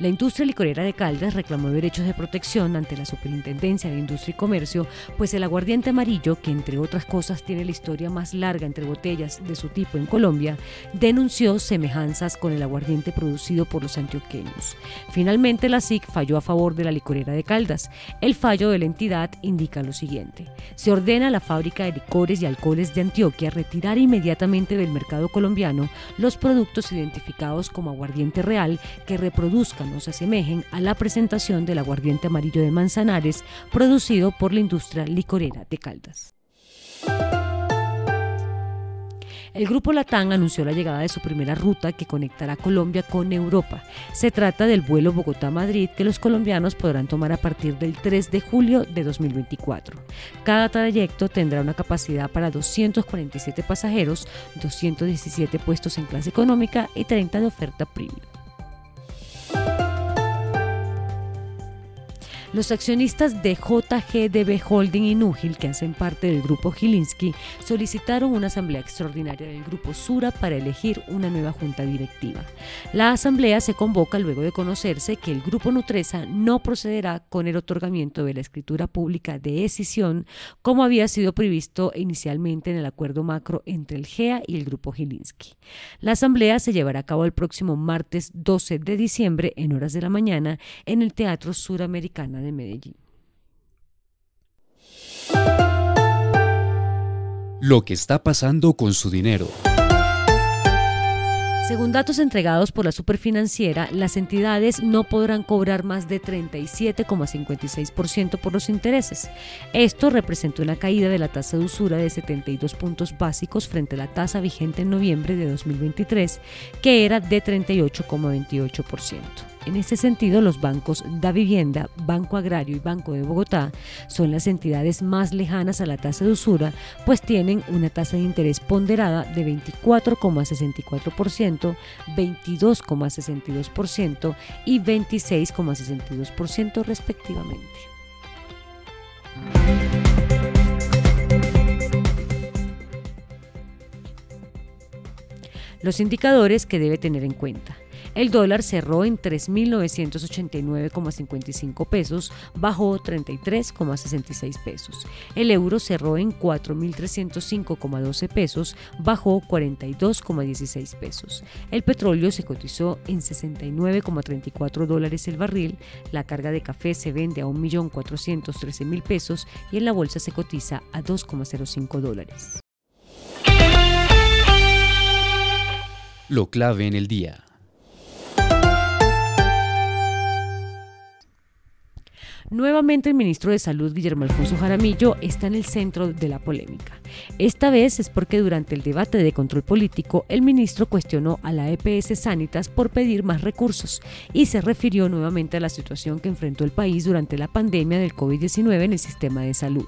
La industria licorera de Caldas reclamó derechos de protección ante la Superintendencia de Industria y Comercio, pues el aguardiente amarillo, que entre otras cosas tiene la historia más larga entre botellas de su tipo en Colombia, denunció semejanzas con el aguardiente producido por los antioqueños. Finalmente, la SIC falló a favor de la licorera de Caldas. El fallo de la entidad indica lo siguiente. Se ordena a la fábrica de licores y alcoholes de Antioquia retirar inmediatamente del mercado colombiano los productos identificados como aguardiente real que reproduzcan se asemejen a la presentación del aguardiente amarillo de Manzanares producido por la industria licorera de Caldas. El grupo Latán anunció la llegada de su primera ruta que conectará Colombia con Europa. Se trata del vuelo Bogotá-Madrid que los colombianos podrán tomar a partir del 3 de julio de 2024. Cada trayecto tendrá una capacidad para 247 pasajeros, 217 puestos en clase económica y 30 de oferta premium. Los accionistas de JGDB Holding y Núgil, que hacen parte del grupo Gilinski, solicitaron una asamblea extraordinaria del grupo Sura para elegir una nueva junta directiva. La asamblea se convoca luego de conocerse que el grupo Nutresa no procederá con el otorgamiento de la escritura pública de decisión como había sido previsto inicialmente en el acuerdo macro entre el GEA y el grupo Gilinski. La asamblea se llevará a cabo el próximo martes 12 de diciembre en horas de la mañana en el Teatro Suramericana de Medellín. Lo que está pasando con su dinero. Según datos entregados por la superfinanciera, las entidades no podrán cobrar más de 37,56% por los intereses. Esto representó una caída de la tasa de usura de 72 puntos básicos frente a la tasa vigente en noviembre de 2023, que era de 38,28%. En este sentido, los bancos Da Vivienda, Banco Agrario y Banco de Bogotá son las entidades más lejanas a la tasa de usura, pues tienen una tasa de interés ponderada de 24,64%, 22,62% y 26,62% respectivamente. Los indicadores que debe tener en cuenta. El dólar cerró en 3.989,55 pesos, bajó 33,66 pesos. El euro cerró en 4.305,12 pesos, bajó 42,16 pesos. El petróleo se cotizó en 69,34 dólares el barril. La carga de café se vende a 1.413.000 pesos y en la bolsa se cotiza a 2,05 dólares. Lo clave en el día. Nuevamente el ministro de Salud, Guillermo Alfonso Jaramillo, está en el centro de la polémica. Esta vez es porque durante el debate de control político, el ministro cuestionó a la EPS Sanitas por pedir más recursos y se refirió nuevamente a la situación que enfrentó el país durante la pandemia del COVID-19 en el sistema de salud.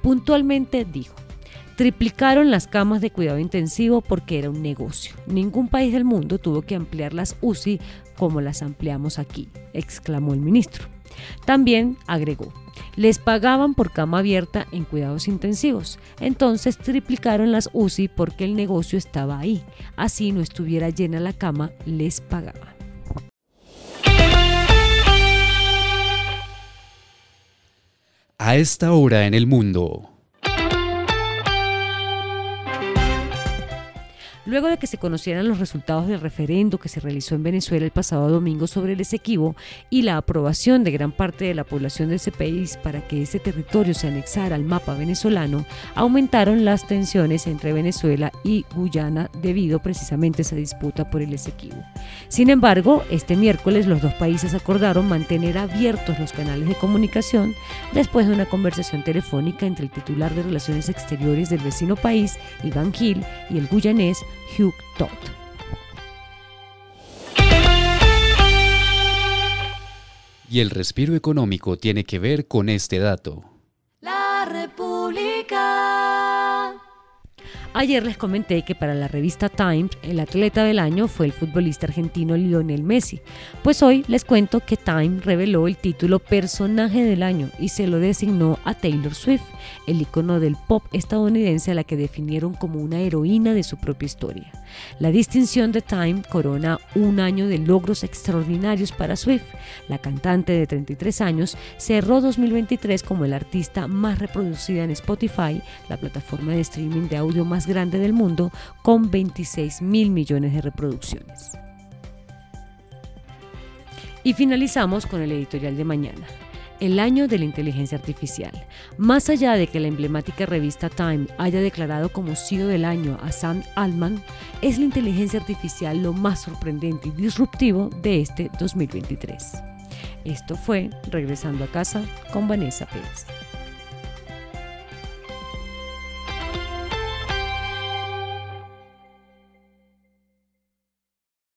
Puntualmente dijo, triplicaron las camas de cuidado intensivo porque era un negocio. Ningún país del mundo tuvo que ampliar las UCI como las ampliamos aquí, exclamó el ministro. También agregó, les pagaban por cama abierta en cuidados intensivos, entonces triplicaron las UCI porque el negocio estaba ahí, así no estuviera llena la cama, les pagaban. A esta hora en el mundo. Luego de que se conocieran los resultados del referendo que se realizó en Venezuela el pasado domingo sobre el Esequibo y la aprobación de gran parte de la población de ese país para que ese territorio se anexara al mapa venezolano, aumentaron las tensiones entre Venezuela y Guyana debido precisamente a esa disputa por el Esequibo. Sin embargo, este miércoles los dos países acordaron mantener abiertos los canales de comunicación después de una conversación telefónica entre el titular de Relaciones Exteriores del vecino país, Iván Gil, y el guyanés Hugh Todd. Y el respiro económico tiene que ver con este dato. La República. Ayer les comenté que para la revista Time el atleta del año fue el futbolista argentino Lionel Messi. Pues hoy les cuento que Time reveló el título Personaje del año y se lo designó a Taylor Swift, el icono del pop estadounidense a la que definieron como una heroína de su propia historia. La distinción de Time corona un año de logros extraordinarios para Swift. La cantante de 33 años cerró 2023 como el artista más reproducida en Spotify, la plataforma de streaming de audio grande del mundo con 26 mil millones de reproducciones. Y finalizamos con el editorial de mañana. El año de la inteligencia artificial. Más allá de que la emblemática revista Time haya declarado como CEO del año a Sam Altman, es la inteligencia artificial lo más sorprendente y disruptivo de este 2023. Esto fue Regresando a casa con Vanessa Pérez.